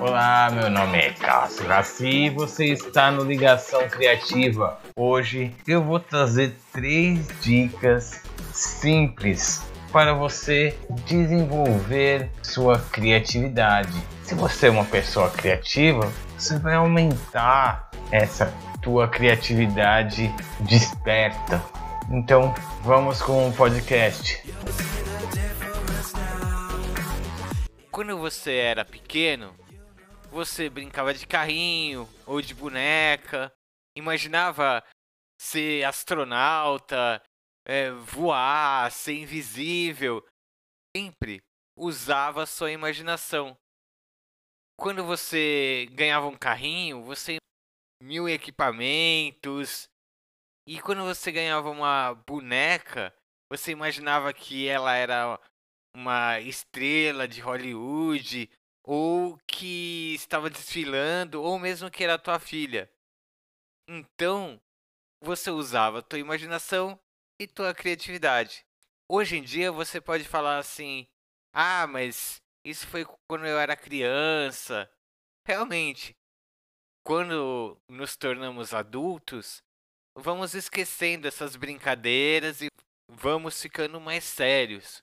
Olá, meu nome é Cássio Raci e você está no Ligação Criativa. Hoje eu vou trazer três dicas simples para você desenvolver sua criatividade. Se você é uma pessoa criativa, você vai aumentar essa tua criatividade desperta. Então, vamos com o podcast. Quando você era pequeno, você brincava de carrinho ou de boneca, imaginava ser astronauta, é, voar, ser invisível. Sempre usava sua imaginação. Quando você ganhava um carrinho, você mil equipamentos. E quando você ganhava uma boneca, você imaginava que ela era uma estrela de Hollywood ou que estava desfilando, ou mesmo que era tua filha. Então, você usava tua imaginação e tua criatividade. Hoje em dia você pode falar assim: "Ah, mas isso foi quando eu era criança". Realmente, quando nos tornamos adultos, vamos esquecendo essas brincadeiras e vamos ficando mais sérios.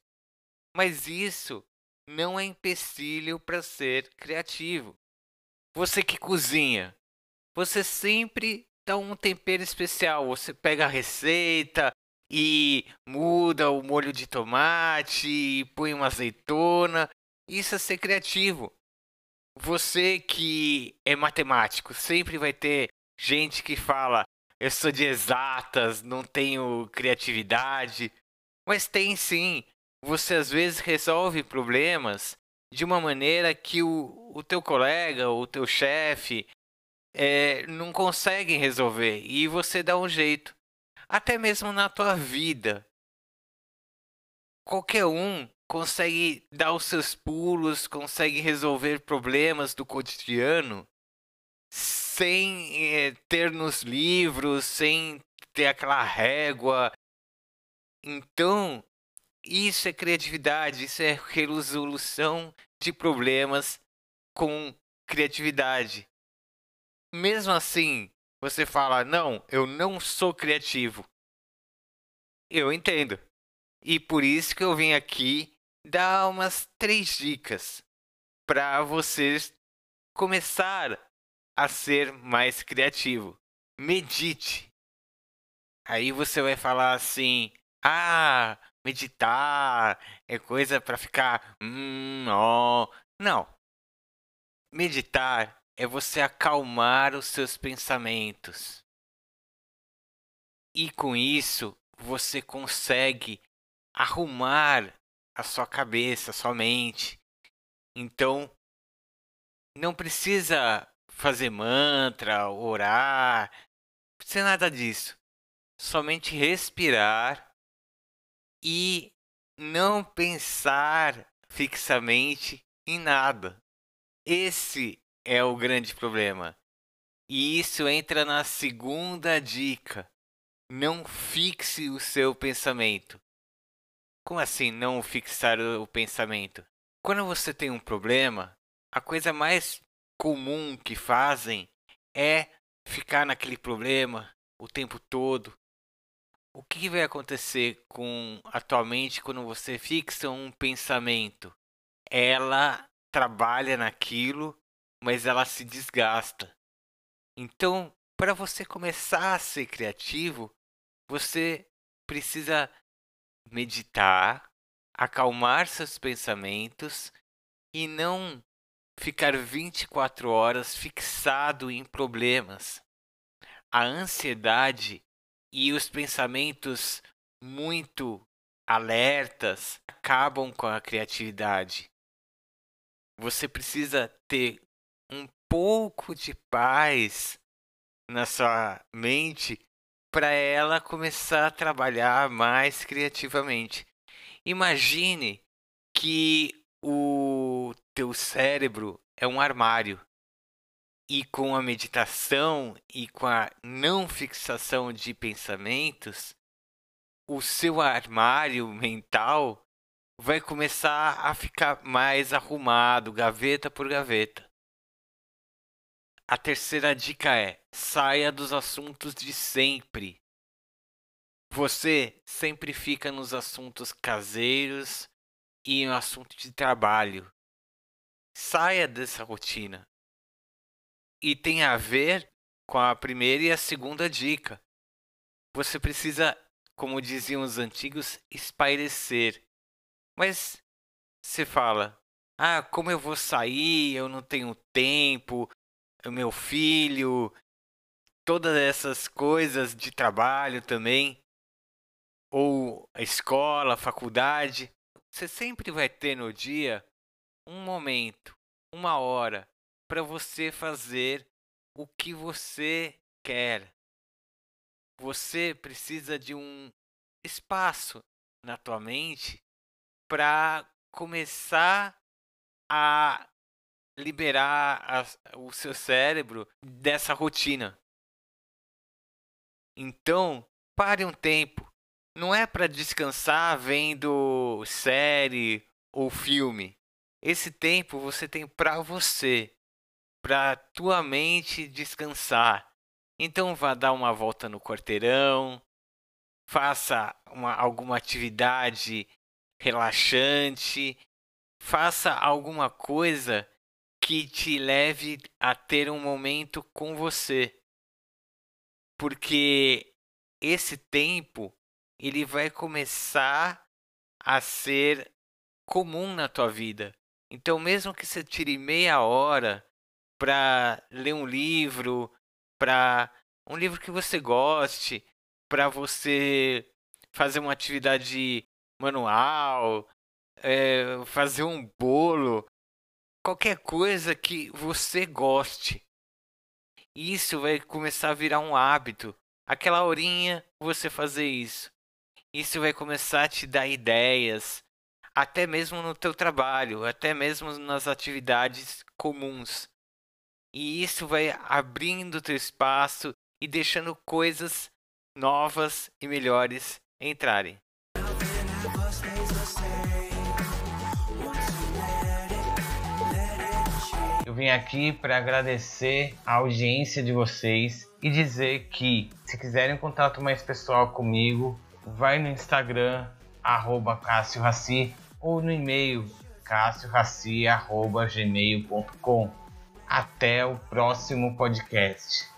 Mas isso não é empecilho para ser criativo. Você que cozinha, você sempre dá um tempero especial. Você pega a receita e muda o molho de tomate, põe uma azeitona. Isso é ser criativo. Você que é matemático, sempre vai ter gente que fala: eu sou de exatas, não tenho criatividade. Mas tem sim você às vezes resolve problemas de uma maneira que o, o teu colega, o teu chefe, é, não consegue resolver e você dá um jeito. Até mesmo na tua vida. Qualquer um consegue dar os seus pulos, consegue resolver problemas do cotidiano sem é, ter nos livros, sem ter aquela régua. Então, isso é criatividade, isso é resolução de problemas com criatividade. Mesmo assim, você fala: "Não, eu não sou criativo". Eu entendo. E por isso que eu vim aqui dar umas três dicas para vocês começar a ser mais criativo. Medite. Aí você vai falar assim: "Ah, meditar é coisa para ficar hum, ó. Não. Meditar é você acalmar os seus pensamentos. E com isso, você consegue arrumar a sua cabeça, a sua mente. Então, não precisa fazer mantra, orar, não precisa nada disso. Somente respirar e não pensar fixamente em nada. Esse é o grande problema. E isso entra na segunda dica. Não fixe o seu pensamento. Como assim não fixar o pensamento? Quando você tem um problema, a coisa mais comum que fazem é ficar naquele problema o tempo todo, o que vai acontecer com atualmente quando você fixa um pensamento? Ela trabalha naquilo, mas ela se desgasta. Então, para você começar a ser criativo, você precisa meditar, acalmar seus pensamentos e não ficar 24 horas fixado em problemas. A ansiedade e os pensamentos muito alertas acabam com a criatividade. Você precisa ter um pouco de paz na sua mente para ela começar a trabalhar mais criativamente. Imagine que o teu cérebro é um armário e com a meditação e com a não fixação de pensamentos, o seu armário mental vai começar a ficar mais arrumado, gaveta por gaveta. A terceira dica é: saia dos assuntos de sempre. Você sempre fica nos assuntos caseiros e no assunto de trabalho. Saia dessa rotina. E tem a ver com a primeira e a segunda dica. Você precisa, como diziam os antigos, espairecer. Mas você fala: "Ah, como eu vou sair? Eu não tenho tempo. O meu filho, todas essas coisas de trabalho também, ou a escola, a faculdade, você sempre vai ter no dia um momento, uma hora para você fazer o que você quer. Você precisa de um espaço na tua mente para começar a liberar a, o seu cérebro dessa rotina. Então, pare um tempo. Não é para descansar vendo série ou filme. Esse tempo você tem para você para tua mente descansar. Então vá dar uma volta no quarteirão, faça uma, alguma atividade relaxante, faça alguma coisa que te leve a ter um momento com você. Porque esse tempo ele vai começar a ser comum na tua vida. Então, mesmo que você tire meia hora para ler um livro, para um livro que você goste, para você fazer uma atividade manual, é, fazer um bolo, qualquer coisa que você goste. Isso vai começar a virar um hábito. Aquela horinha você fazer isso. Isso vai começar a te dar ideias, até mesmo no teu trabalho, até mesmo nas atividades comuns. E isso vai abrindo teu espaço e deixando coisas novas e melhores entrarem. Vim aqui para agradecer a audiência de vocês e dizer que se quiserem contato mais pessoal comigo, vai no Instagram arroba Cássio ou no e-mail cassioraci.gmail.com até o próximo podcast.